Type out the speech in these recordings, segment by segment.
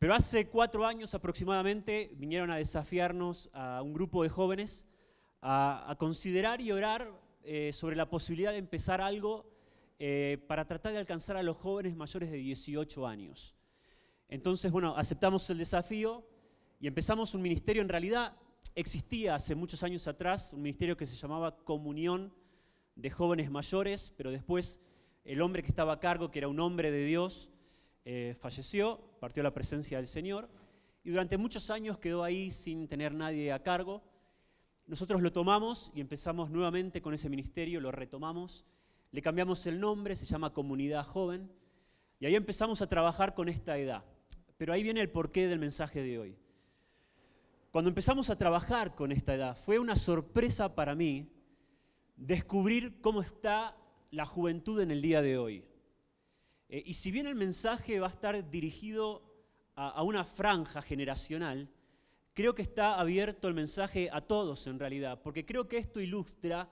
Pero hace cuatro años aproximadamente vinieron a desafiarnos a un grupo de jóvenes a, considerar y orar eh, sobre la posibilidad de empezar algo eh, para tratar de alcanzar a los jóvenes mayores de 18 años. Entonces, bueno, aceptamos el desafío y empezamos un ministerio, en realidad existía hace muchos años atrás, un ministerio que se llamaba Comunión de Jóvenes Mayores, pero después el hombre que estaba a cargo, que era un hombre de Dios, eh, falleció, partió la presencia del Señor, y durante muchos años quedó ahí sin tener nadie a cargo. Nosotros lo tomamos y empezamos nuevamente con ese ministerio, lo retomamos, le cambiamos el nombre, se llama Comunidad Joven, y ahí empezamos a trabajar con esta edad. Pero ahí viene el porqué del mensaje de hoy. Cuando empezamos a trabajar con esta edad, fue una sorpresa para mí descubrir cómo está la juventud en el día de hoy. Eh, y si bien el mensaje va a estar dirigido a, una franja generacional, creo que está abierto el mensaje a todos en realidad, porque creo que esto ilustra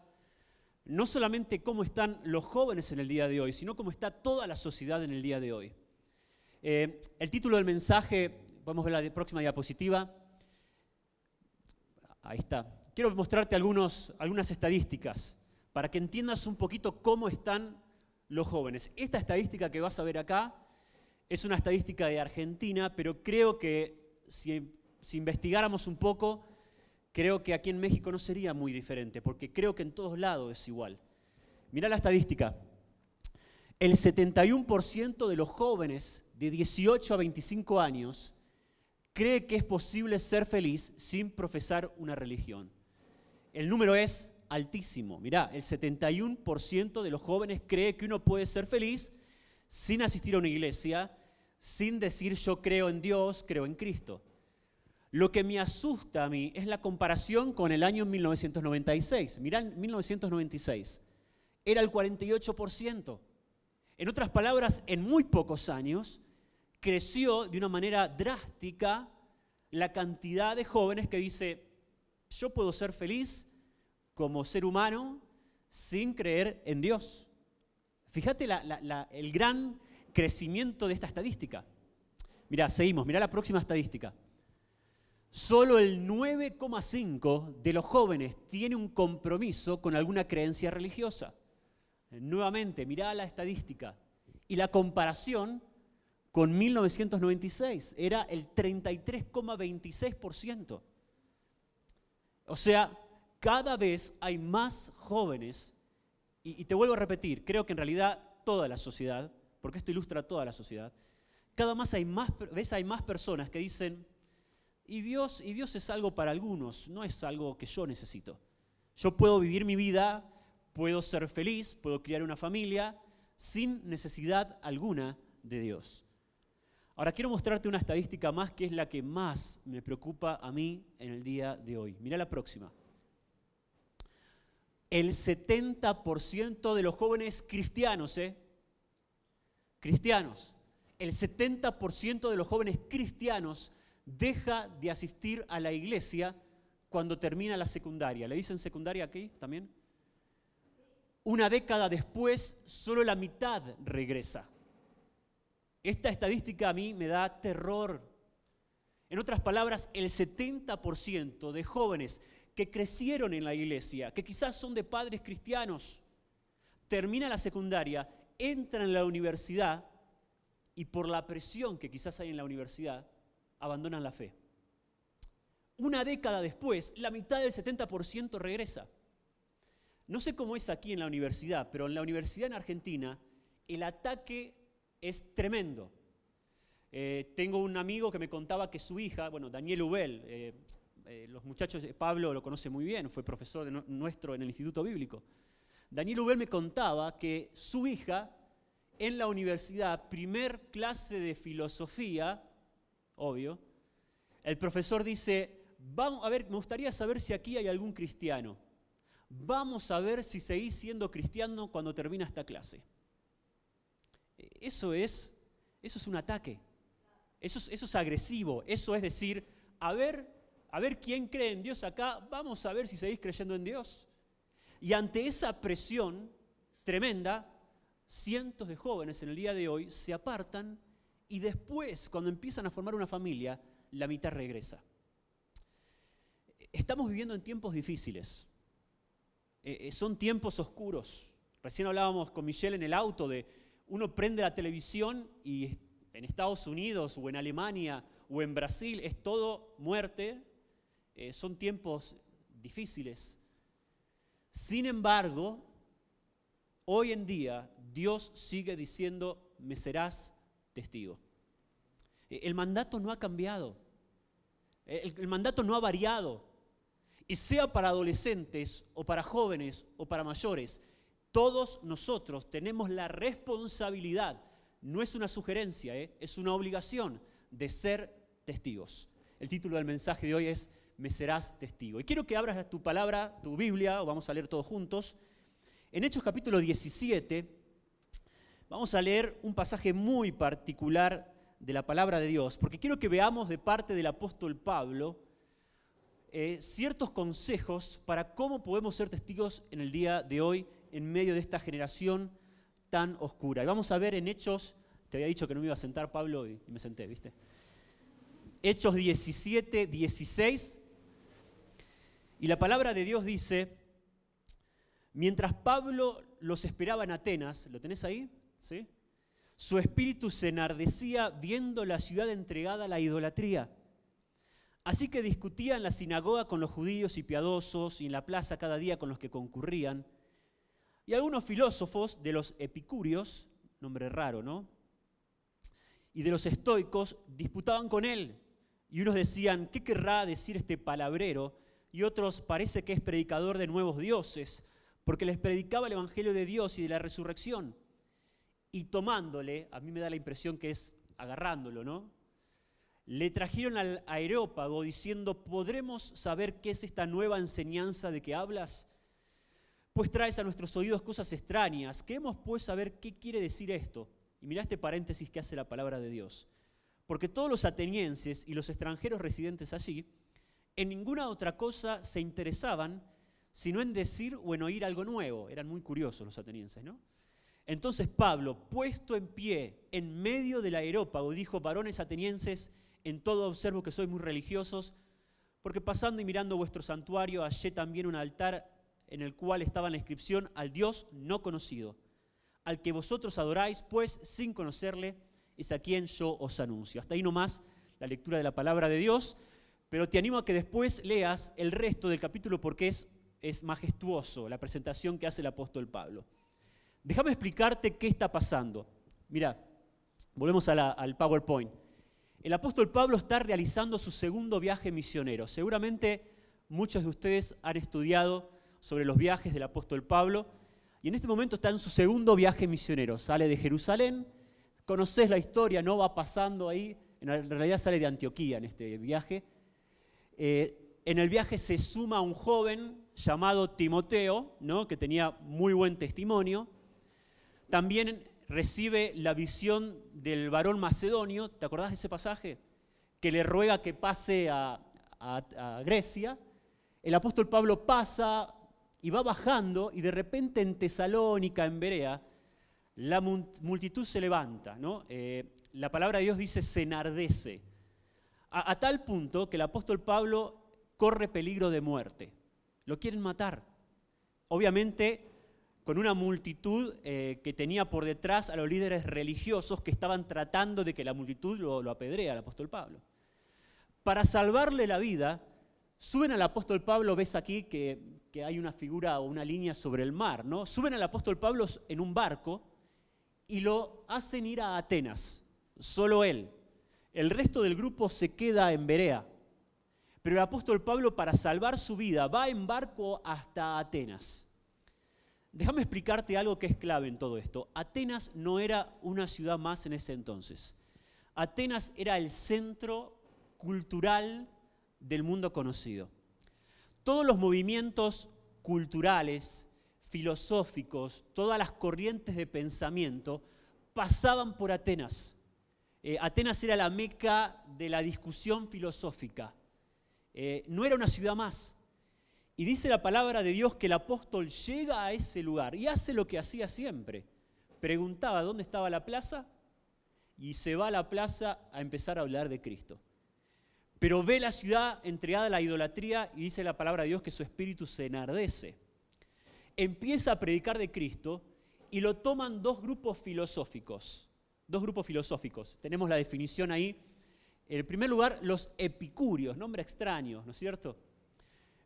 no solamente cómo están los jóvenes en el día de hoy, sino cómo está toda la sociedad en el día de hoy. Eh, el título del mensaje, podemos ver la próxima diapositiva. Ahí está. Quiero mostrarte algunas estadísticas para que entiendas un poquito cómo están los jóvenes. Esta estadística que vas a ver acá es una estadística de Argentina, pero creo que si, investigáramos un poco, creo que aquí en México no sería muy diferente, porque creo que en todos lados es igual. Mira la estadística. El 71% de los jóvenes de 18 a 25 años cree que es posible ser feliz sin profesar una religión. El número es altísimo. Mirá, el 71% de los jóvenes cree que uno puede ser feliz sin asistir a una iglesia, sin decir yo creo en Dios, creo en Cristo. Lo que me asusta a mí es la comparación con el año 1996. Mirá, 1996 era el 48%. En otras palabras, en muy pocos años creció de una manera drástica la cantidad de jóvenes que dice, yo puedo ser feliz como ser humano sin creer en Dios. Fíjate el gran crecimiento de esta estadística. Mira, seguimos, mira la próxima estadística. Solo el 9,5 de los jóvenes tiene un compromiso con alguna creencia religiosa. Nuevamente, mira la estadística. Y la comparación con 1996 era el 33,26%. O sea, cada vez hay más jóvenes, y, te vuelvo a repetir, creo que en realidad toda la sociedad, porque esto ilustra toda la sociedad, cada vez hay más, vez hay más personas que dicen, y Dios, y Dios es algo para algunos, no es algo que yo necesito. Yo puedo vivir mi vida, puedo ser feliz, puedo criar una familia sin necesidad alguna de Dios. Ahora quiero mostrarte una estadística más que es la que más me preocupa a mí en el día de hoy. Mira la próxima el 70% de los jóvenes cristianos, ¿eh? Cristianos, el 70% de los jóvenes cristianos deja de asistir a la iglesia cuando termina la secundaria. ¿Le dicen secundaria aquí también? Una década después, solo la mitad regresa. Esta estadística a mí me da terror. En otras palabras, el 70% de jóvenes que crecieron en la iglesia, que quizás son de padres cristianos, termina la secundaria, entran en la universidad y por la presión que quizás hay en la universidad, abandonan la fe. Una década después, la mitad del 70% regresa. No sé cómo es aquí en la universidad, pero en la universidad en Argentina el ataque es tremendo. Eh, tengo un amigo que me contaba que su hija, bueno, Daniel Ubel, eh, eh, los muchachos, Pablo lo conoce muy bien, fue profesor nuestro en el Instituto Bíblico. Daniel Ubel me contaba que su hija en la universidad, primer clase de filosofía, obvio, el profesor dice, vamos a ver, me gustaría saber si aquí hay algún cristiano. Vamos a ver si seguís siendo cristiano cuando termina esta clase. Eso es, eso es un ataque. Eso es, eso es agresivo. Eso es decir, a ver a ver quién cree en Dios acá, vamos a ver si seguís creyendo en Dios. Y ante esa presión tremenda, cientos de jóvenes en el día de hoy se apartan y después, cuando empiezan a formar una familia, la mitad regresa. Estamos viviendo en tiempos difíciles. Eh, eh, son tiempos oscuros. Recién hablábamos con Michelle en el auto de uno prende la televisión y en Estados Unidos o en Alemania o en Brasil es todo muerte. Eh, son tiempos difíciles. Sin embargo, hoy en día Dios sigue diciendo, me serás testigo. El mandato no ha cambiado. El, mandato no ha variado. Y sea para adolescentes o para jóvenes o para mayores, todos nosotros tenemos la responsabilidad, no es una sugerencia, ¿eh? es una obligación de ser testigos. El título del mensaje de hoy es Me serás testigo. Y quiero que abras tu palabra, tu Biblia, o vamos a leer todos juntos. En Hechos capítulo 17, Vamos a leer un pasaje muy particular de la palabra de Dios, porque quiero que veamos de parte del apóstol Pablo eh, ciertos consejos para cómo podemos ser testigos en el día de hoy en medio de esta generación tan oscura. Y vamos a ver en Hechos, te había dicho que no me iba a sentar Pablo y, y me senté, ¿viste? Hechos 17, 16. Y la palabra de Dios dice, mientras Pablo los esperaba en Atenas, ¿lo tenés ahí? ¿sí? Su espíritu se enardecía viendo la ciudad entregada a la idolatría. Así que discutía en la sinagoga con los judíos y piadosos y en la plaza cada día con los que concurrían. Y algunos filósofos de los epicúreos, nombre raro, ¿no? Y de los estoicos disputaban con él. Y unos decían, ¿qué querrá decir este palabrero? Y otros, parece que es predicador de nuevos dioses, porque les predicaba el Evangelio de Dios y de la resurrección y tomándole, a mí me da la impresión que es agarrándolo, ¿no? Le trajeron al aerópago diciendo, ¿podremos saber qué es esta nueva enseñanza de que hablas? Pues traes a nuestros oídos cosas extrañas. Queremos pues saber qué quiere decir esto. Y mira este paréntesis que hace la palabra de Dios. Porque todos los atenienses y los extranjeros residentes allí, en ninguna otra cosa se interesaban, sino en decir o en oír algo nuevo. Eran muy curiosos los atenienses, ¿no? Entonces Pablo, puesto en pie en medio del aerópago, dijo, varones atenienses, en todo observo que sois muy religiosos, porque pasando y mirando vuestro santuario hallé también un altar en el cual estaba la inscripción al Dios no conocido, al que vosotros adoráis, pues sin conocerle, es a quien yo os anuncio. Hasta ahí nomás la lectura de la palabra de Dios, pero te animo a que después leas el resto del capítulo porque es, es majestuoso la presentación que hace el apóstol Pablo. Déjame explicarte qué está pasando. Mira, volvemos al PowerPoint. El apóstol Pablo está realizando su segundo viaje misionero. Seguramente muchos de ustedes han estudiado sobre los viajes del apóstol Pablo y en este momento está en su segundo viaje misionero. Sale de Jerusalén, conoces la historia, no va pasando ahí, en realidad sale de Antioquía en este viaje. Eh, en el viaje se suma un joven llamado Timoteo, ¿no? que tenía muy buen testimonio. También recibe la visión del varón macedonio, ¿te acordás de ese pasaje? Que le ruega que pase a, Grecia. El apóstol Pablo pasa y va bajando y de repente en Tesalónica, en Berea, la multitud se levanta. ¿no? Eh, la palabra de Dios dice se enardece. A, tal punto que el apóstol Pablo corre peligro de muerte. Lo quieren matar. Obviamente con una multitud eh, que tenía por detrás a los líderes religiosos que estaban tratando de que la multitud lo, lo apedrea al apóstol Pablo. Para salvarle la vida, suben al apóstol Pablo, ves aquí que, que hay una figura o una línea sobre el mar, ¿no? Suben al apóstol Pablo en un barco y lo hacen ir a Atenas, solo él. El resto del grupo se queda en Berea. Pero el apóstol Pablo, para salvar su vida, va en barco hasta Atenas. Déjame explicarte algo que es clave en todo esto. Atenas no era una ciudad más en ese entonces. Atenas era el centro cultural del mundo conocido. Todos los movimientos culturales, filosóficos, todas las corrientes de pensamiento pasaban por Atenas. Eh, Atenas era la meca de la discusión filosófica. Eh, no era una ciudad más. Y dice la palabra de Dios que el apóstol llega a ese lugar y hace lo que hacía siempre. Preguntaba dónde estaba la plaza y se va a la plaza a empezar a hablar de Cristo. Pero ve la ciudad entregada a la idolatría y dice la palabra de Dios que su espíritu se enardece. Empieza a predicar de Cristo y lo toman dos grupos filosóficos. Dos grupos filosóficos. Tenemos la definición ahí. En primer lugar, los epicúreos, nombre extraño, ¿no es cierto?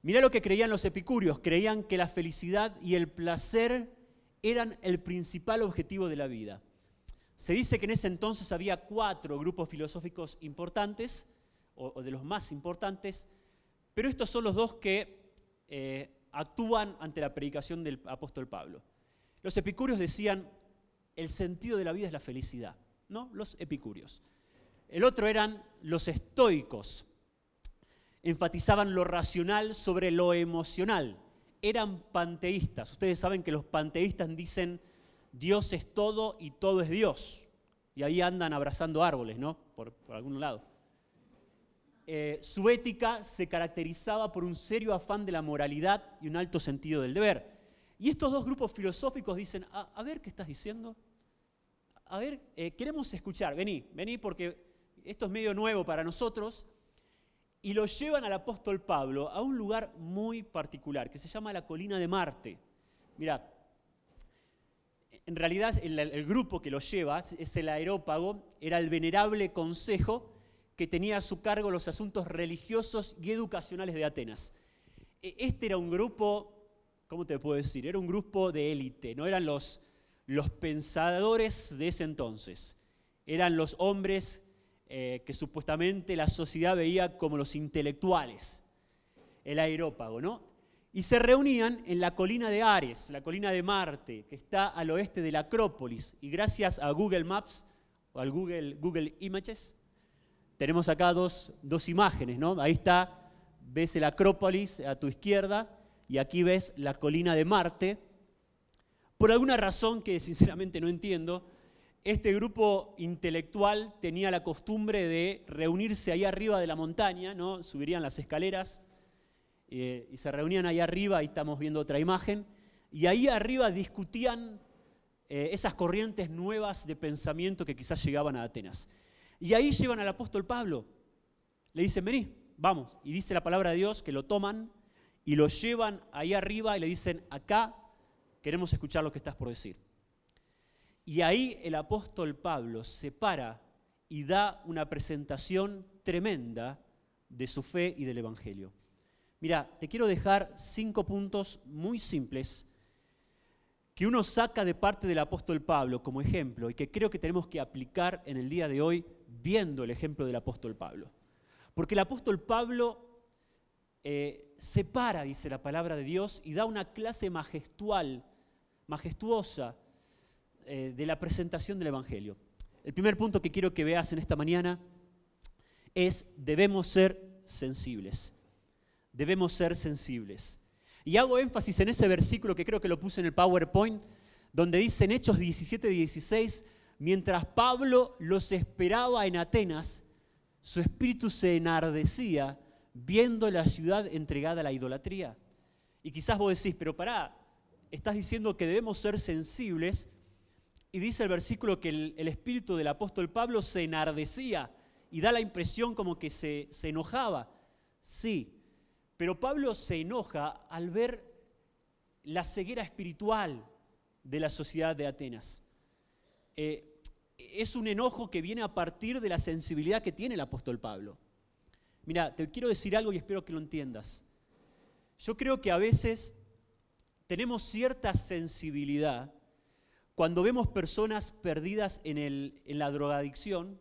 Mirá lo que creían los epicúreos. Creían que la felicidad y el placer eran el principal objetivo de la vida. Se dice que en ese entonces había cuatro grupos filosóficos importantes, o, de los más importantes, pero estos son los dos que eh, actúan ante la predicación del apóstol Pablo. Los epicúreos decían, el sentido de la vida es la felicidad, ¿no? Los epicúreos. El otro eran los estoicos, enfatizaban lo racional sobre lo emocional. Eran panteístas. Ustedes saben que los panteístas dicen Dios es todo y todo es Dios. Y ahí andan abrazando árboles, ¿no? Por, algún lado. Eh, su ética se caracterizaba por un serio afán de la moralidad y un alto sentido del deber. Y estos dos grupos filosóficos dicen, a, ver qué estás diciendo. A ver, eh, queremos escuchar, vení, vení porque esto es medio nuevo para nosotros y lo llevan al apóstol Pablo a un lugar muy particular que se llama la colina de Marte. Mirad, en realidad el, grupo que lo lleva es el aerópago, era el venerable consejo que tenía a su cargo los asuntos religiosos y educacionales de Atenas. E, este era un grupo, ¿cómo te puedo decir? Era un grupo de élite, no eran los, los pensadores de ese entonces, eran los hombres eh, que supuestamente la sociedad veía como los intelectuales, el aerópago, ¿no? Y se reunían en la colina de Ares, la colina de Marte, que está al oeste de la Acrópolis. Y gracias a Google Maps o al Google, Google Images, tenemos acá dos, dos imágenes, ¿no? Ahí está, ves la Acrópolis a tu izquierda y aquí ves la colina de Marte. Por alguna razón que sinceramente no entiendo, este grupo intelectual tenía la costumbre de reunirse ahí arriba de la montaña, ¿no? subirían las escaleras eh, y se reunían ahí arriba, ahí estamos viendo otra imagen, y ahí arriba discutían eh, esas corrientes nuevas de pensamiento que quizás llegaban a Atenas. Y ahí llevan al apóstol Pablo, le dicen, vení, vamos, y dice la palabra de Dios que lo toman y lo llevan ahí arriba y le dicen, acá queremos escuchar lo que estás por decir. Y ahí el apóstol Pablo se para y da una presentación tremenda de su fe y del Evangelio. Mira, te quiero dejar cinco puntos muy simples que uno saca de parte del apóstol Pablo como ejemplo y que creo que tenemos que aplicar en el día de hoy viendo el ejemplo del apóstol Pablo. Porque el apóstol Pablo eh, separa, dice la palabra de Dios, y da una clase majestual, majestuosa eh, de la presentación del Evangelio. El primer punto que quiero que veas en esta mañana es debemos ser sensibles. Debemos ser sensibles. Y hago énfasis en ese versículo que creo que lo puse en el PowerPoint, donde dice en Hechos 17, 16, mientras Pablo los esperaba en Atenas, su espíritu se enardecía viendo la ciudad entregada a la idolatría. Y quizás vos decís, pero pará, estás diciendo que debemos ser sensibles y dice el versículo que el, espíritu del apóstol Pablo se enardecía y da la impresión como que se, enojaba. Sí, pero Pablo se enoja al ver la ceguera espiritual de la sociedad de Atenas. Eh, es un enojo que viene a partir de la sensibilidad que tiene el apóstol Pablo. Mira, te quiero decir algo y espero que lo entiendas. Yo creo que a veces tenemos cierta sensibilidad cuando vemos personas perdidas en, la drogadicción,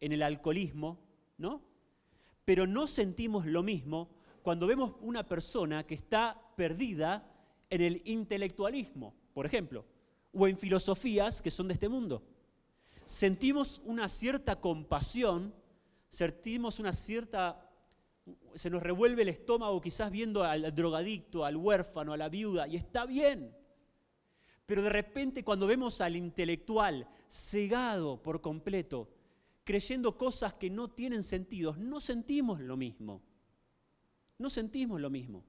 en el alcoholismo, ¿no? Pero no sentimos lo mismo cuando vemos una persona que está perdida en el intelectualismo, por ejemplo, o en filosofías que son de este mundo. Sentimos una cierta compasión, sentimos una cierta... Se nos revuelve el estómago quizás viendo al drogadicto, al huérfano, a la viuda, y está bien. Pero de repente cuando vemos al intelectual cegado por completo, creyendo cosas que no tienen sentido, no sentimos lo mismo. No sentimos lo mismo.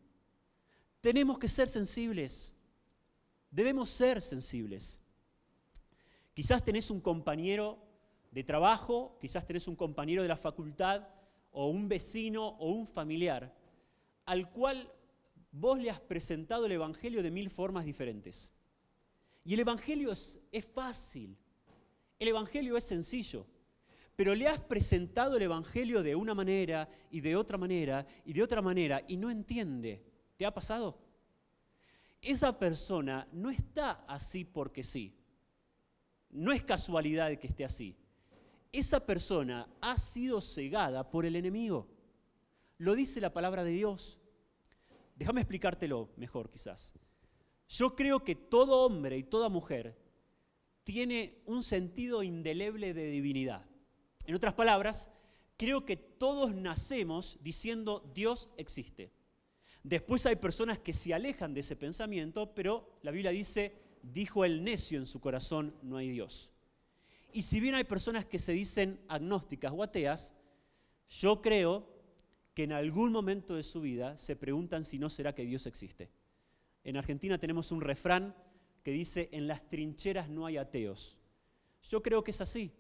Tenemos que ser sensibles. Debemos ser sensibles. Quizás tenés un compañero de trabajo, quizás tenés un compañero de la facultad o un vecino o un familiar al cual vos le has presentado el Evangelio de mil formas diferentes. Y el Evangelio es, es fácil, el Evangelio es sencillo, pero le has presentado el Evangelio de una manera y de otra manera y de otra manera y no entiende. ¿Te ha pasado? Esa persona no está así porque sí. No es casualidad que esté así. Esa persona ha sido cegada por el enemigo. Lo dice la palabra de Dios. Déjame explicártelo mejor quizás. Yo creo que todo hombre y toda mujer tiene un sentido indeleble de divinidad. En otras palabras, creo que todos nacemos diciendo Dios existe. Después hay personas que se alejan de ese pensamiento, pero la Biblia dice, dijo el necio en su corazón, no hay Dios. Y si bien hay personas que se dicen agnósticas o ateas, yo creo que en algún momento de su vida se preguntan si no será que Dios existe. En Argentina tenemos un refrán que dice, en las trincheras no hay ateos. Yo creo que es así.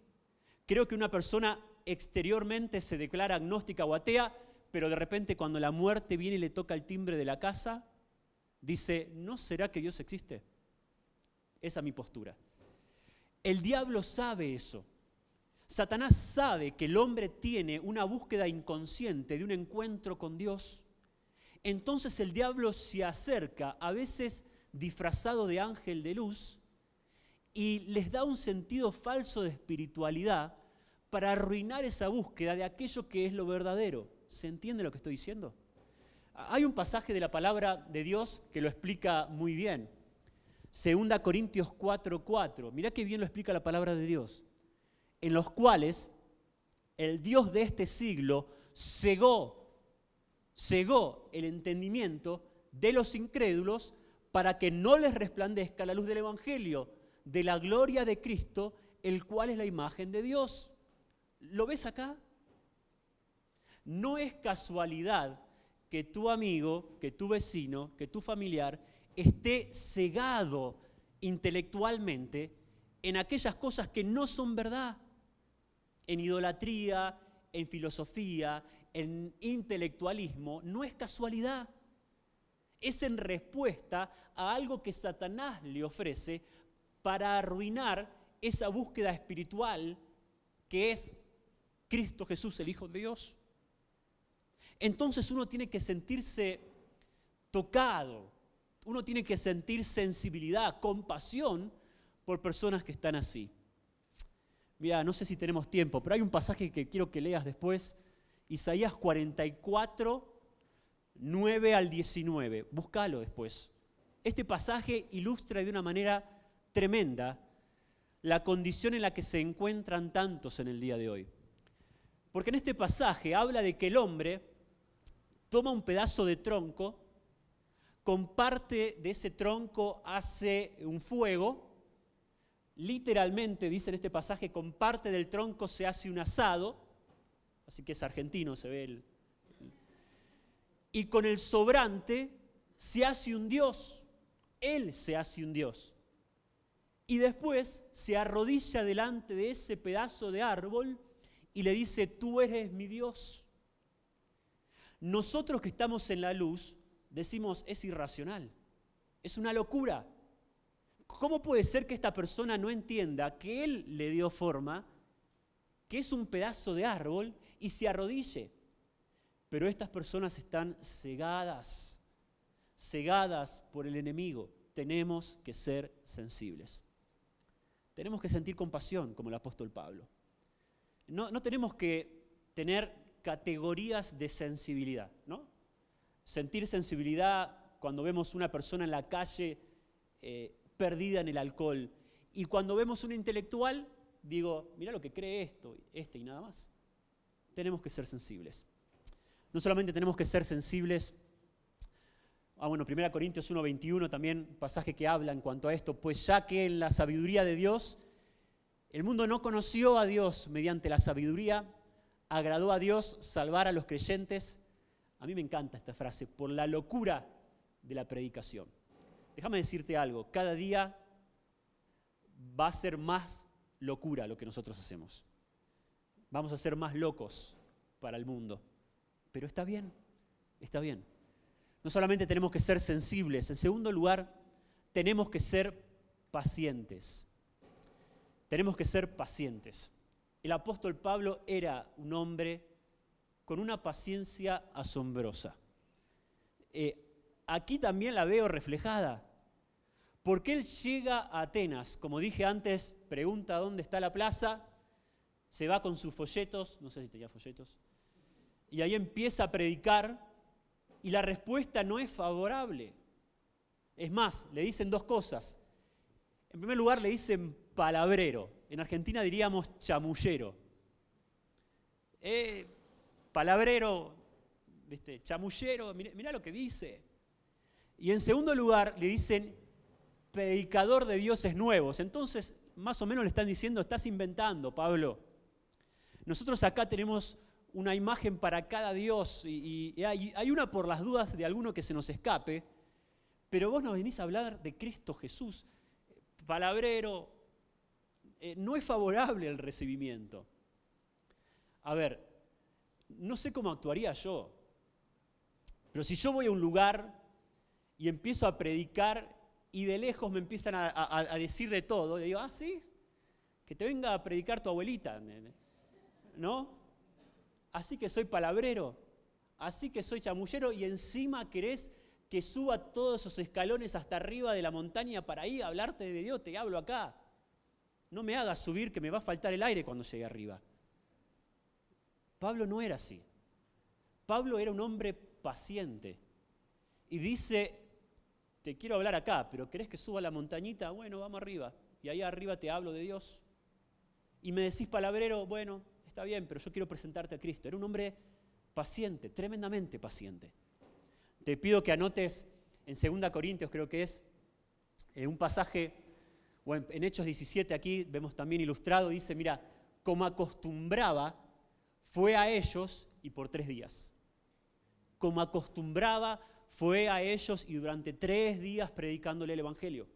Creo que una persona exteriormente se declara agnóstica o atea, pero de repente cuando la muerte viene y le toca el timbre de la casa, dice, ¿no será que Dios existe? Esa es mi postura. El diablo sabe eso. Satanás sabe que el hombre tiene una búsqueda inconsciente de un encuentro con Dios. Entonces el diablo se acerca, a veces disfrazado de ángel de luz, y les da un sentido falso de espiritualidad para arruinar esa búsqueda de aquello que es lo verdadero. ¿Se entiende lo que estoy diciendo? Hay un pasaje de la palabra de Dios que lo explica muy bien. Segunda Corintios 4:4. Mirá qué bien lo explica la palabra de Dios en los cuales el Dios de este siglo cegó, cegó el entendimiento de los incrédulos para que no les resplandezca la luz del Evangelio, de la gloria de Cristo, el cual es la imagen de Dios. ¿Lo ves acá? No es casualidad que tu amigo, que tu vecino, que tu familiar esté cegado intelectualmente en aquellas cosas que no son verdad en idolatría, en filosofía, en intelectualismo, no es casualidad. Es en respuesta a algo que Satanás le ofrece para arruinar esa búsqueda espiritual que es Cristo Jesús, el Hijo de Dios. Entonces uno tiene que sentirse tocado, uno tiene que sentir sensibilidad, compasión por personas que están así. Mira, no sé si tenemos tiempo, pero hay un pasaje que quiero que leas después. Isaías 44, 9 al 19. Búscalo después. Este pasaje ilustra de una manera tremenda la condición en la que se encuentran tantos en el día de hoy. Porque en este pasaje habla de que el hombre toma un pedazo de tronco, con parte de ese tronco hace un fuego, literalmente, dice en este pasaje, con parte del tronco se hace un asado, así que es argentino, se ve el... Y con el sobrante se hace un dios, él se hace un dios. Y después se arrodilla delante de ese pedazo de árbol y le dice, tú eres mi Dios. Nosotros que estamos en la luz decimos, es irracional, es una locura. ¿Cómo puede ser que esta persona no entienda que Él le dio forma, que es un pedazo de árbol y se arrodille? Pero estas personas están cegadas, cegadas por el enemigo. Tenemos que ser sensibles. Tenemos que sentir compasión, como el apóstol Pablo. No, no tenemos que tener categorías de sensibilidad, ¿no? Sentir sensibilidad cuando vemos una persona en la calle eh, perdida en el alcohol. Y cuando vemos un intelectual, digo, mira lo que cree esto, este y nada más. Tenemos que ser sensibles. No solamente tenemos que ser sensibles, ah bueno, 1 Corintios 1.21 también, pasaje que habla en cuanto a esto, pues ya que en la sabiduría de Dios, el mundo no conoció a Dios mediante la sabiduría, agradó a Dios salvar a los creyentes. A mí me encanta esta frase, por la locura de la predicación. Déjame decirte algo, cada día va a ser más locura lo que nosotros hacemos. vamos a ser más locos para el mundo. Pero está bien, está bien. No solamente tenemos que ser sensibles, en segundo lugar, tenemos que ser pacientes. Tenemos que ser pacientes. El apóstol Pablo era un hombre con una paciencia asombrosa. Eh, aquí también la veo reflejada, porque él llega a Atenas, como dije antes, pregunta dónde está la plaza, se va con sus folletos, no sé si tenía folletos, y ahí empieza a predicar y la respuesta no es favorable. Es más, le dicen dos cosas. En primer lugar, le dicen palabrero. En Argentina diríamos chamullero. Eh, palabrero, ¿viste? chamullero, mirá, lo que dice. Y en segundo lugar, le dicen predicador de dioses nuevos. Entonces, más o menos le están diciendo, estás inventando, Pablo. Nosotros acá tenemos una imagen para cada Dios y, hay, una por las dudas de alguno que se nos escape, pero vos nos venís a hablar de Cristo Jesús, palabrero, eh, no es favorable el recibimiento. A ver, no sé cómo actuaría yo, pero si yo voy a un lugar y empiezo a predicar y de lejos me empiezan a, decir de todo, le digo, ah, sí, que te venga a predicar tu abuelita, ¿no? así que soy palabrero, así que soy chamullero y encima querés que suba todos esos escalones hasta arriba de la montaña para ir a hablarte de Dios, te hablo acá. No me hagas subir que me va a faltar el aire cuando llegue arriba. Pablo no era así. Pablo era un hombre paciente. Y dice, te quiero hablar acá, pero ¿querés que suba la montañita? Bueno, vamos arriba. Y ahí arriba te hablo de Dios. Y me decís palabrero, bueno, está bien, pero yo quiero presentarte a Cristo. Era un hombre paciente, tremendamente paciente. Te pido que anotes en 2 Corintios, creo que es, en un pasaje, o en, Hechos 17 aquí vemos también ilustrado, dice, mira, como acostumbraba, fue a ellos y por tres días. Como acostumbraba, fue a ellos y durante tres días predicándole el Evangelio.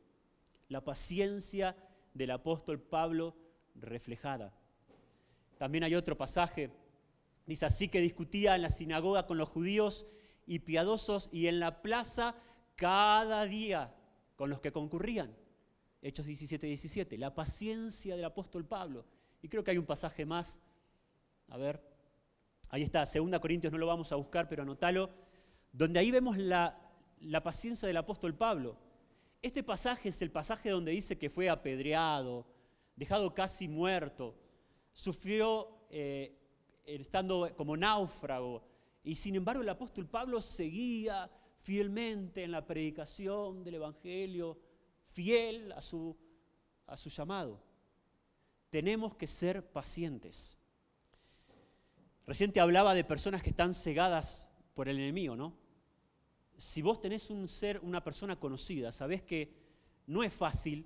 La paciencia del apóstol Pablo reflejada. También hay otro pasaje, dice así que discutía en la sinagoga con los judíos y piadosos y en la plaza cada día con los que concurrían. Hechos 17, 17, la paciencia del apóstol Pablo. Y creo que hay un pasaje más, a ver, ahí está, 2 Corintios no lo vamos a buscar, pero anótalo, donde ahí vemos la, la paciencia del apóstol Pablo. Este pasaje es el pasaje donde dice que fue apedreado, dejado casi muerto, sufrió eh, estando como náufrago. Y sin embargo el apóstol Pablo seguía fielmente en la predicación del Evangelio, fiel a su, a su llamado. Tenemos que ser pacientes. Reciente hablaba de personas que están cegadas por el enemigo, ¿no? Si vos tenés un ser, una persona conocida, sabés que no es fácil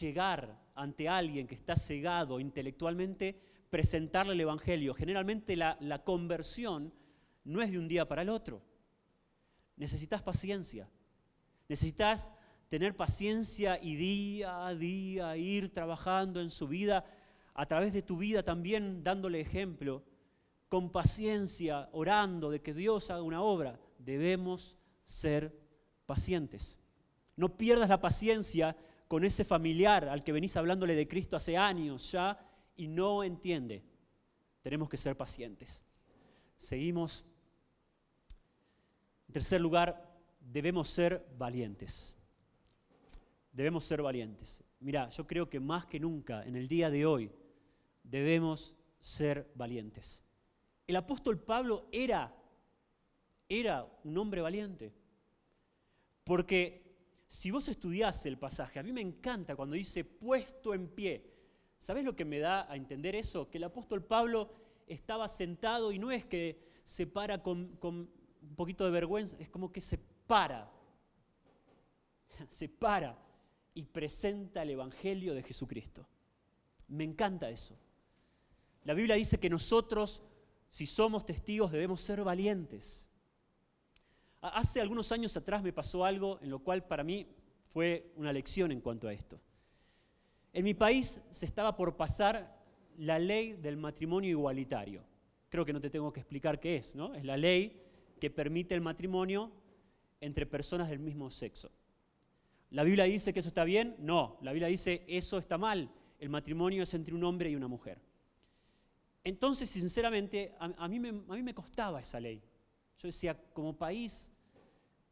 llegar ante alguien que está cegado intelectualmente presentarle el Evangelio. Generalmente la conversión no es de un día para el otro. Necesitas paciencia. Necesitas tener paciencia y día a día ir trabajando en su vida, a través de tu vida también dándole ejemplo, con paciencia, orando de que Dios haga una obra. Debemos ser pacientes. No pierdas la paciencia con ese familiar al que venís hablándole de Cristo hace años ya y no entiende. Tenemos que ser pacientes. Seguimos. En tercer lugar, debemos ser valientes. Debemos ser valientes. Mira, yo creo que más que nunca en el día de hoy debemos ser valientes. El apóstol Pablo era, era un hombre valiente. Porque si vos estudiás el pasaje, a mí me encanta cuando dice puesto en pie. ¿Sabes lo que me da a entender eso? Que el apóstol Pablo estaba sentado y no es que se para con, un poquito de vergüenza, es como que se para, se para y presenta el Evangelio de Jesucristo. Me encanta eso. La Biblia dice que nosotros, si somos testigos, debemos ser valientes. Hace algunos años atrás me pasó algo en lo cual para mí fue una lección en cuanto a esto. En mi país se estaba por pasar la ley del matrimonio igualitario. Creo que no te tengo que explicar qué es, ¿no? Es la ley que permite el matrimonio entre personas del mismo sexo. ¿La Biblia dice que eso está bien? No, la Biblia dice eso está mal. El matrimonio es entre un hombre y una mujer. Entonces, sinceramente, a, mí, me, costaba esa ley. Yo decía, como país,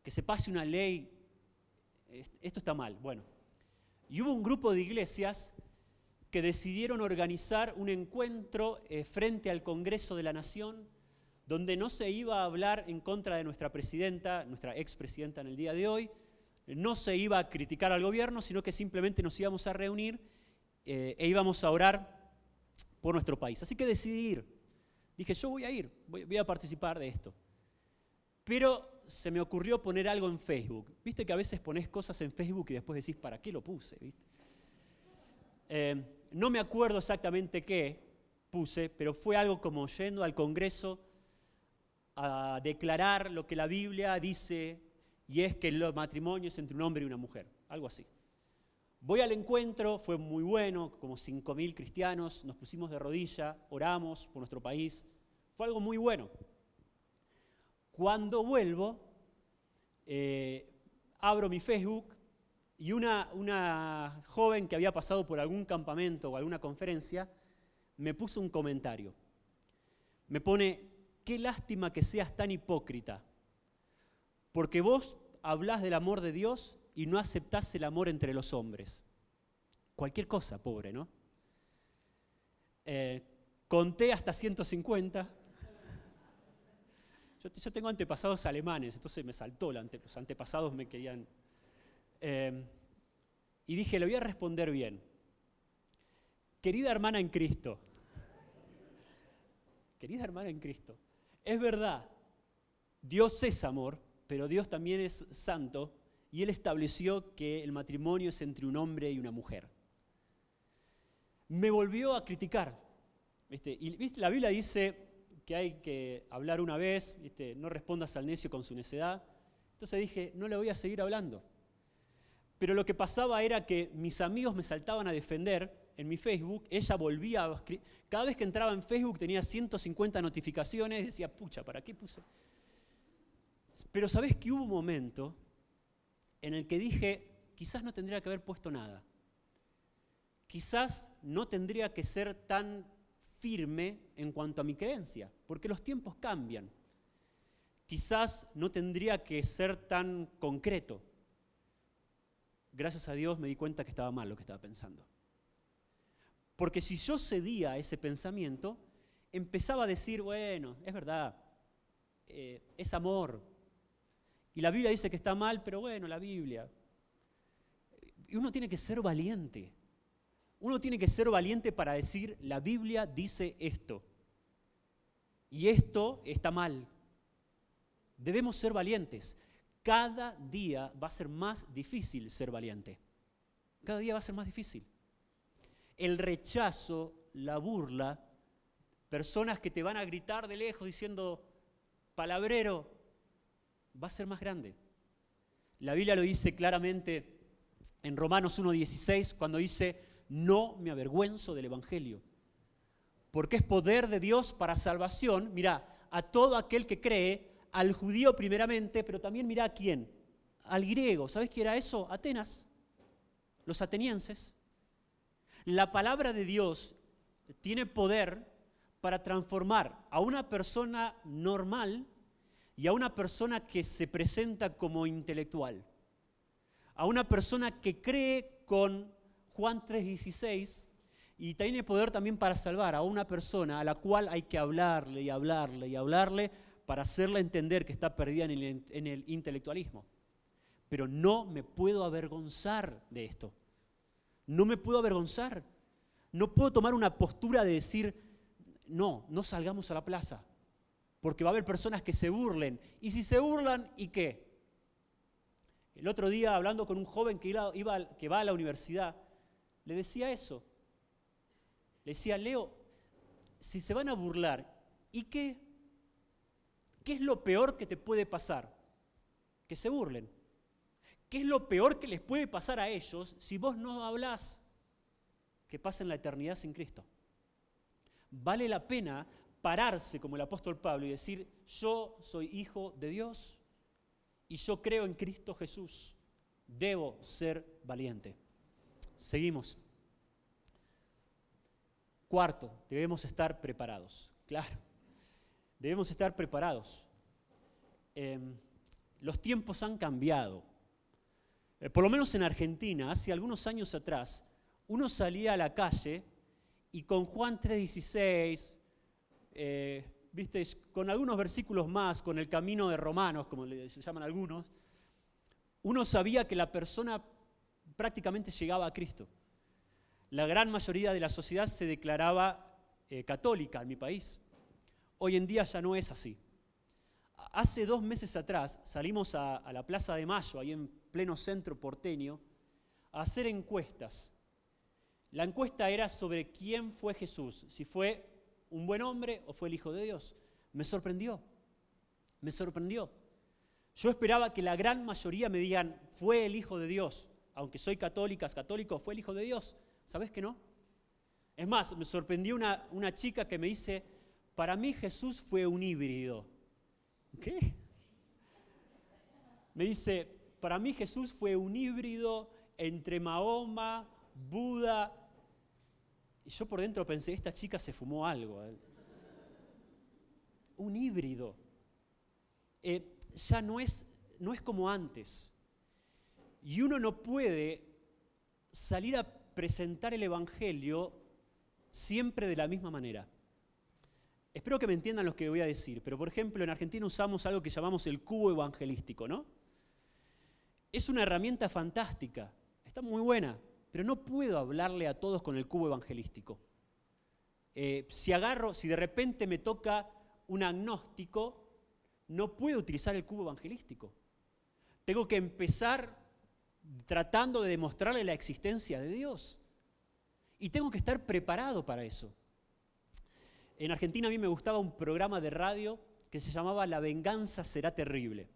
que se pase una ley, esto está mal. Bueno, y hubo un grupo de iglesias que decidieron organizar un encuentro eh, frente al Congreso de la Nación, donde no se iba a hablar en contra de nuestra presidenta, nuestra expresidenta en el día de hoy, no se iba a criticar al gobierno, sino que simplemente nos íbamos a reunir eh, e íbamos a orar por nuestro país. Así que decidí ir. Dije, yo voy a ir, voy, a participar de esto. Pero se me ocurrió poner algo en Facebook. Viste que a veces pones cosas en Facebook y después decís, ¿para qué lo puse? Eh, no me acuerdo exactamente qué puse, pero fue algo como yendo al Congreso a declarar lo que la Biblia dice y es que el matrimonio es entre un hombre y una mujer, algo así. Voy al encuentro, fue muy bueno, como 5.000 cristianos, nos pusimos de rodilla, oramos por nuestro país, fue algo muy bueno. Cuando vuelvo, eh, abro mi Facebook y una, una joven que había pasado por algún campamento o alguna conferencia me puso un comentario. Me pone, qué lástima que seas tan hipócrita, porque vos hablás del amor de Dios y no aceptás el amor entre los hombres. Cualquier cosa, pobre, ¿no? Eh, conté hasta 150. Yo, tengo antepasados alemanes, entonces me saltó, los antepasados me querían Em, y dije, le voy a responder bien. Querida hermana en Cristo, querida hermana en Cristo, es verdad, Dios es amor, pero Dios también es santo y Él estableció que el matrimonio es entre un hombre y una mujer. Me volvió a criticar. Y la Biblia dice que hay que hablar una vez, no respondas al necio con su necedad. Entonces dije, no le voy a seguir hablando. Pero lo que pasaba era que mis amigos me saltaban a defender en mi Facebook, ella volvía a. Cada vez que entraba en Facebook tenía 150 notificaciones, decía, pucha, ¿para qué puse? Pero sabes que hubo un momento en el que dije, quizás no tendría que haber puesto nada. Quizás no tendría que ser tan firme en cuanto a mi creencia, porque los tiempos cambian. Quizás no tendría que ser tan concreto gracias a Dios me di cuenta que estaba mal lo que estaba pensando. Porque si yo cedía a ese pensamiento, empezaba a decir, bueno, es verdad, eh, es amor. Y la Biblia dice que está mal, pero bueno, la Biblia. Y uno tiene que ser valiente. Uno tiene que ser valiente para decir, la Biblia dice esto. Y esto está mal. Debemos ser valientes cada día va a ser más difícil ser valiente. Cada día va a ser más difícil. El rechazo, la burla, personas que te van a gritar de lejos diciendo palabrero, va a ser más grande. La Biblia lo dice claramente en Romanos 1.16 cuando dice, no me avergüenzo del Evangelio, porque es poder de Dios para salvación, mira, a todo aquel que cree, al judío primeramente, pero también mira a quién, al griego. ¿Sabes qué era eso? Atenas, los atenienses. La palabra de Dios tiene poder para transformar a una persona normal y a una persona que se presenta como intelectual. A una persona que cree con Juan 3:16 y tiene poder también para salvar a una persona a la cual hay que hablarle y hablarle y hablarle para hacerla entender que está perdida en el, intelectualismo. Pero no me puedo avergonzar de esto. No me puedo avergonzar. No puedo tomar una postura de decir, no, no salgamos a la plaza, porque va a haber personas que se burlen. Y si se burlan, ¿y qué? El otro día, hablando con un joven que, iba, que va a la universidad, le decía eso. Le decía, Leo, si se van a burlar, ¿y qué? ¿Qué es lo peor que te puede pasar? Que se burlen. ¿Qué es lo peor que les puede pasar a ellos si vos no hablás? Que pasen la eternidad sin Cristo. Vale la pena pararse como el apóstol Pablo y decir, yo soy hijo de Dios y yo creo en Cristo Jesús. Debo ser valiente. Seguimos. Cuarto, debemos estar preparados. Claro, debemos estar preparados. Em, los tiempos han cambiado. Eh, por lo menos en Argentina, hace algunos años atrás, uno salía a la calle y con Juan 3:16, eh, con algunos versículos más, con el camino de Romanos, como le llaman algunos, uno sabía que la persona prácticamente llegaba a Cristo. La gran mayoría de la sociedad se declaraba eh, católica en mi país. Hoy en día ya no es así. Hace dos meses atrás salimos a, a la Plaza de Mayo, ahí en pleno centro porteño, a hacer encuestas. La encuesta era sobre quién fue Jesús, si fue un buen hombre o fue el Hijo de Dios. Me sorprendió, me sorprendió. Yo esperaba que la gran mayoría me digan, fue el Hijo de Dios, aunque soy católica, católico, fue el Hijo de Dios. ¿Sabes que no? Es más, me sorprendió una, una chica que me dice, para mí Jesús fue un híbrido. ¿Qué? Me dice, para mí Jesús fue un híbrido entre Mahoma, Buda. Y yo por dentro pensé, esta chica se fumó algo. ¿eh? Un híbrido. Eh, ya no es, no es como antes. Y uno no puede salir a presentar el Evangelio siempre de la misma manera. Espero que me entiendan lo que voy a decir, pero por ejemplo en Argentina usamos algo que llamamos el cubo evangelístico, ¿no? Es una herramienta fantástica, está muy buena, pero no puedo hablarle a todos con el cubo evangelístico. Eh, si agarro, si de repente me toca un agnóstico, no puedo utilizar el cubo evangelístico. Tengo que empezar tratando de demostrarle la existencia de Dios. Y tengo que estar preparado para eso. En Argentina a mí me gustaba un programa de radio que se llamaba La venganza será terrible.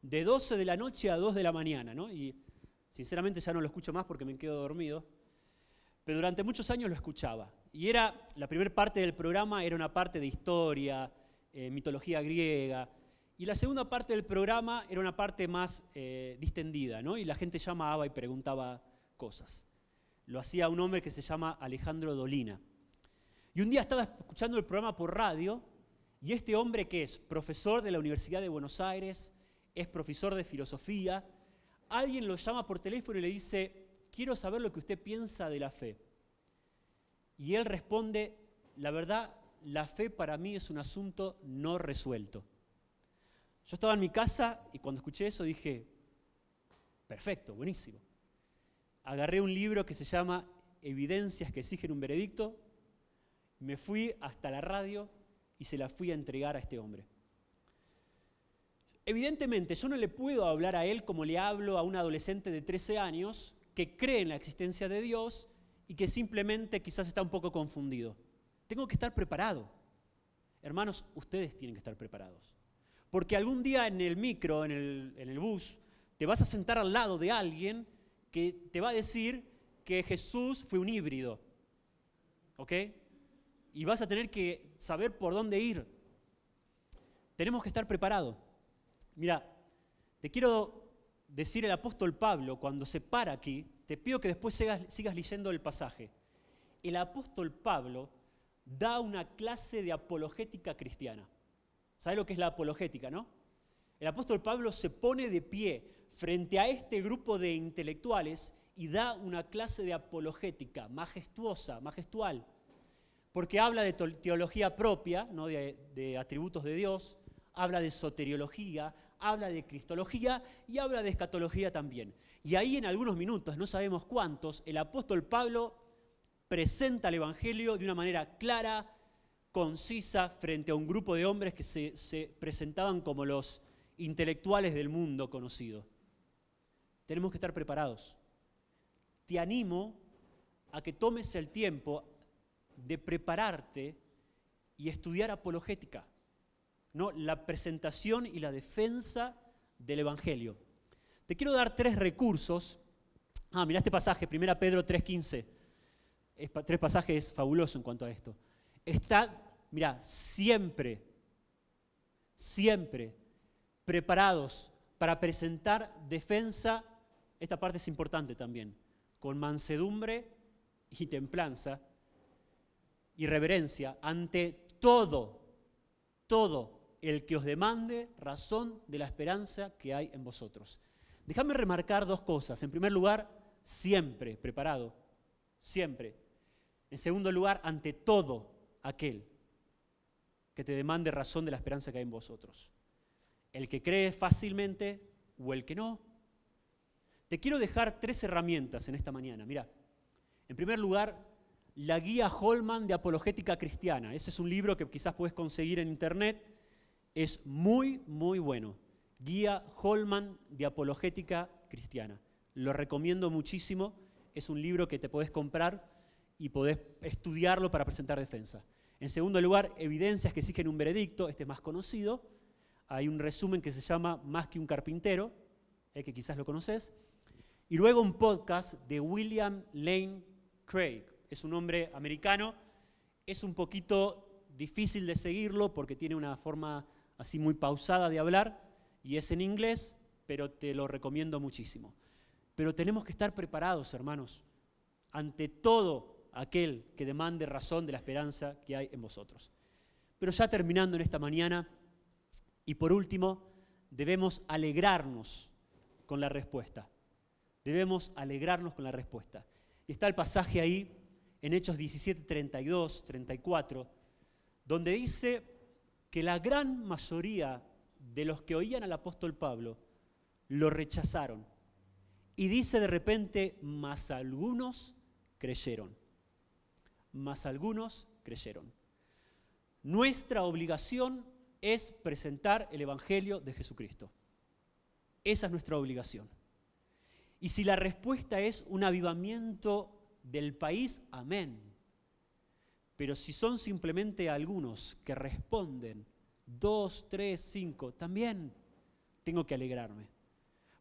De 12 de la noche a 2 de la mañana, ¿no? Sinceramente ya no lo escucho más porque me quedo dormido. Pero durante muchos años lo escuchaba. Y era, la primera parte del programa era una parte de historia, eh, mitología griega, y la segunda parte del programa era una parte más eh, distendida, ¿no? Y la gente llamaba y preguntaba cosas. Lo hacía un hombre que se llama Alejandro Dolina. Y un día estaba escuchando el programa por radio y este hombre que es profesor de la Universidad de Buenos Aires, es profesor de filosofía, alguien lo llama por teléfono y le dice, quiero saber lo que usted piensa de la fe. Y él responde, la verdad, la fe para mí es un asunto no resuelto. Yo estaba en mi casa y cuando escuché eso dije, perfecto, buenísimo. Agarré un libro que se llama Evidencias que exigen un veredicto, me fui hasta la radio y se la fui a entregar a este hombre. Evidentemente, yo no le puedo hablar a él como le hablo a un adolescente de 13 años que cree en la existencia de Dios y que simplemente quizás está un poco confundido. Tengo que estar preparado. Hermanos, ustedes tienen que estar preparados. Porque algún día en el micro, en el, bus, te vas a sentar al lado de alguien que te va a decir que Jesús fue un híbrido. ¿Ok? Y vas a tener que saber por dónde ir. Tenemos que estar preparados. Mira, te quiero decir el apóstol Pablo, cuando se para aquí, te pido que después sigas, leyendo el pasaje. El apóstol Pablo da una clase de apologética cristiana. ¿Sabe lo que es la apologética, no? El apóstol Pablo se pone de pie frente a este grupo de intelectuales y da una clase de apologética majestuosa, majestual, porque habla de teología propia, ¿no? de, de atributos de Dios, habla de soteriología, habla de cristología y habla de escatología también. Y ahí en algunos minutos, no sabemos cuántos, el apóstol Pablo presenta el Evangelio de una manera clara, concisa frente a un grupo de hombres que se, presentaban como los intelectuales del mundo conocido. Tenemos que estar preparados. Te animo a que tomes el tiempo de prepararte y estudiar apologética, ¿no? la presentación y la defensa del Evangelio. Te quiero dar tres recursos. Ah, mira este pasaje, 1 Pedro 3.15. tres pasajes fabulosos en cuanto a esto. Estad, mira, siempre, siempre preparados para presentar defensa, esta parte es importante también, con mansedumbre y templanza y reverencia ante todo, todo el que os demande razón de la esperanza que hay en vosotros. Déjame remarcar dos cosas. En primer lugar, siempre preparado, siempre. En segundo lugar, ante todo aquel que te demande razón de la esperanza que hay en vosotros. El que cree fácilmente o el que no. Te quiero dejar tres herramientas en esta mañana. Mira, en primer lugar, la guía Holman de Apologética Cristiana. Ese es un libro que quizás puedes conseguir en internet. Es muy, muy bueno. Guía Holman de Apologética Cristiana. Lo recomiendo muchísimo. Es un libro que te podés comprar y podés estudiarlo para presentar defensa. En segundo lugar, evidencias que exigen un veredicto. Este es más conocido. Hay un resumen que se llama Más que un carpintero, eh, que quizás lo conoces. Y luego un podcast de William Lane Craig. Es un hombre americano. Es un poquito difícil de seguirlo porque tiene una forma así muy pausada de hablar y es en inglés, pero te lo recomiendo muchísimo. Pero tenemos que estar preparados, hermanos, ante todo aquel que demande razón de la esperanza que hay en vosotros. Pero ya terminando en esta mañana, y por último, debemos alegrarnos con la respuesta. Debemos alegrarnos con la respuesta. Y está el pasaje ahí en Hechos 17, 32, 34, donde dice que la gran mayoría de los que oían al apóstol Pablo lo rechazaron. Y dice de repente, más algunos creyeron. Más algunos creyeron. Nuestra obligación es presentar el Evangelio de Jesucristo. Esa es nuestra obligación. Y si la respuesta es un avivamiento del país, amén. Pero si son simplemente algunos que responden, dos, tres, cinco, también tengo que alegrarme,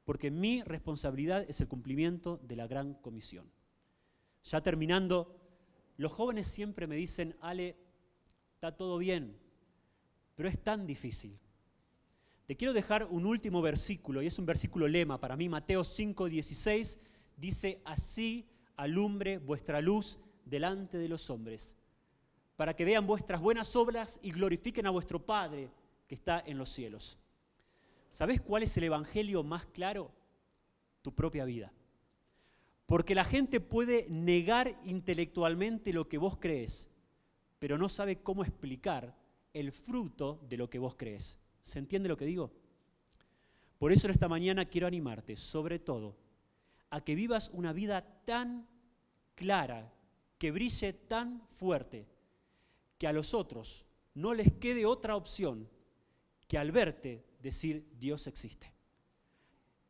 porque mi responsabilidad es el cumplimiento de la gran comisión. Ya terminando, los jóvenes siempre me dicen, Ale, está todo bien, pero es tan difícil. Te quiero dejar un último versículo, y es un versículo lema para mí, Mateo 5, 16, dice, así alumbre vuestra luz delante de los hombres, para que vean vuestras buenas obras y glorifiquen a vuestro Padre que está en los cielos. ¿Sabes cuál es el evangelio más claro? Tu propia vida. Porque la gente puede negar intelectualmente lo que vos crees, pero no sabe cómo explicar el fruto de lo que vos crees. ¿Se entiende lo que digo? Por eso en esta mañana quiero animarte, sobre todo, a que vivas una vida tan clara, que brille tan fuerte, que a los otros no les quede otra opción que al verte decir Dios existe.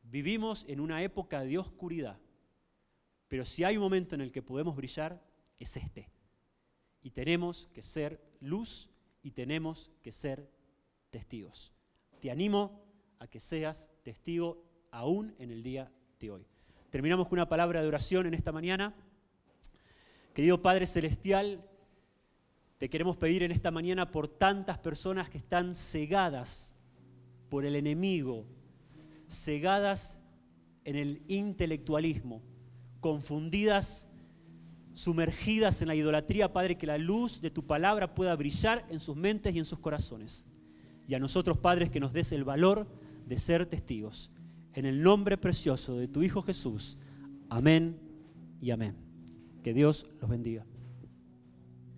Vivimos en una época de oscuridad, pero si hay un momento en el que podemos brillar, es este. Y tenemos que ser luz y tenemos que ser testigos. Te animo a que seas testigo aún en el día de hoy. Terminamos con una palabra de oración en esta mañana. Querido Padre Celestial, te queremos pedir en esta mañana por tantas personas que están cegadas por el enemigo, cegadas en el intelectualismo, confundidas, sumergidas en la idolatría, Padre, que la luz de tu palabra pueda brillar en sus mentes y en sus corazones. Y a nosotros, Padres, que nos des el valor de ser testigos. En el nombre precioso de tu Hijo Jesús. Amén y amén. Que Dios los bendiga.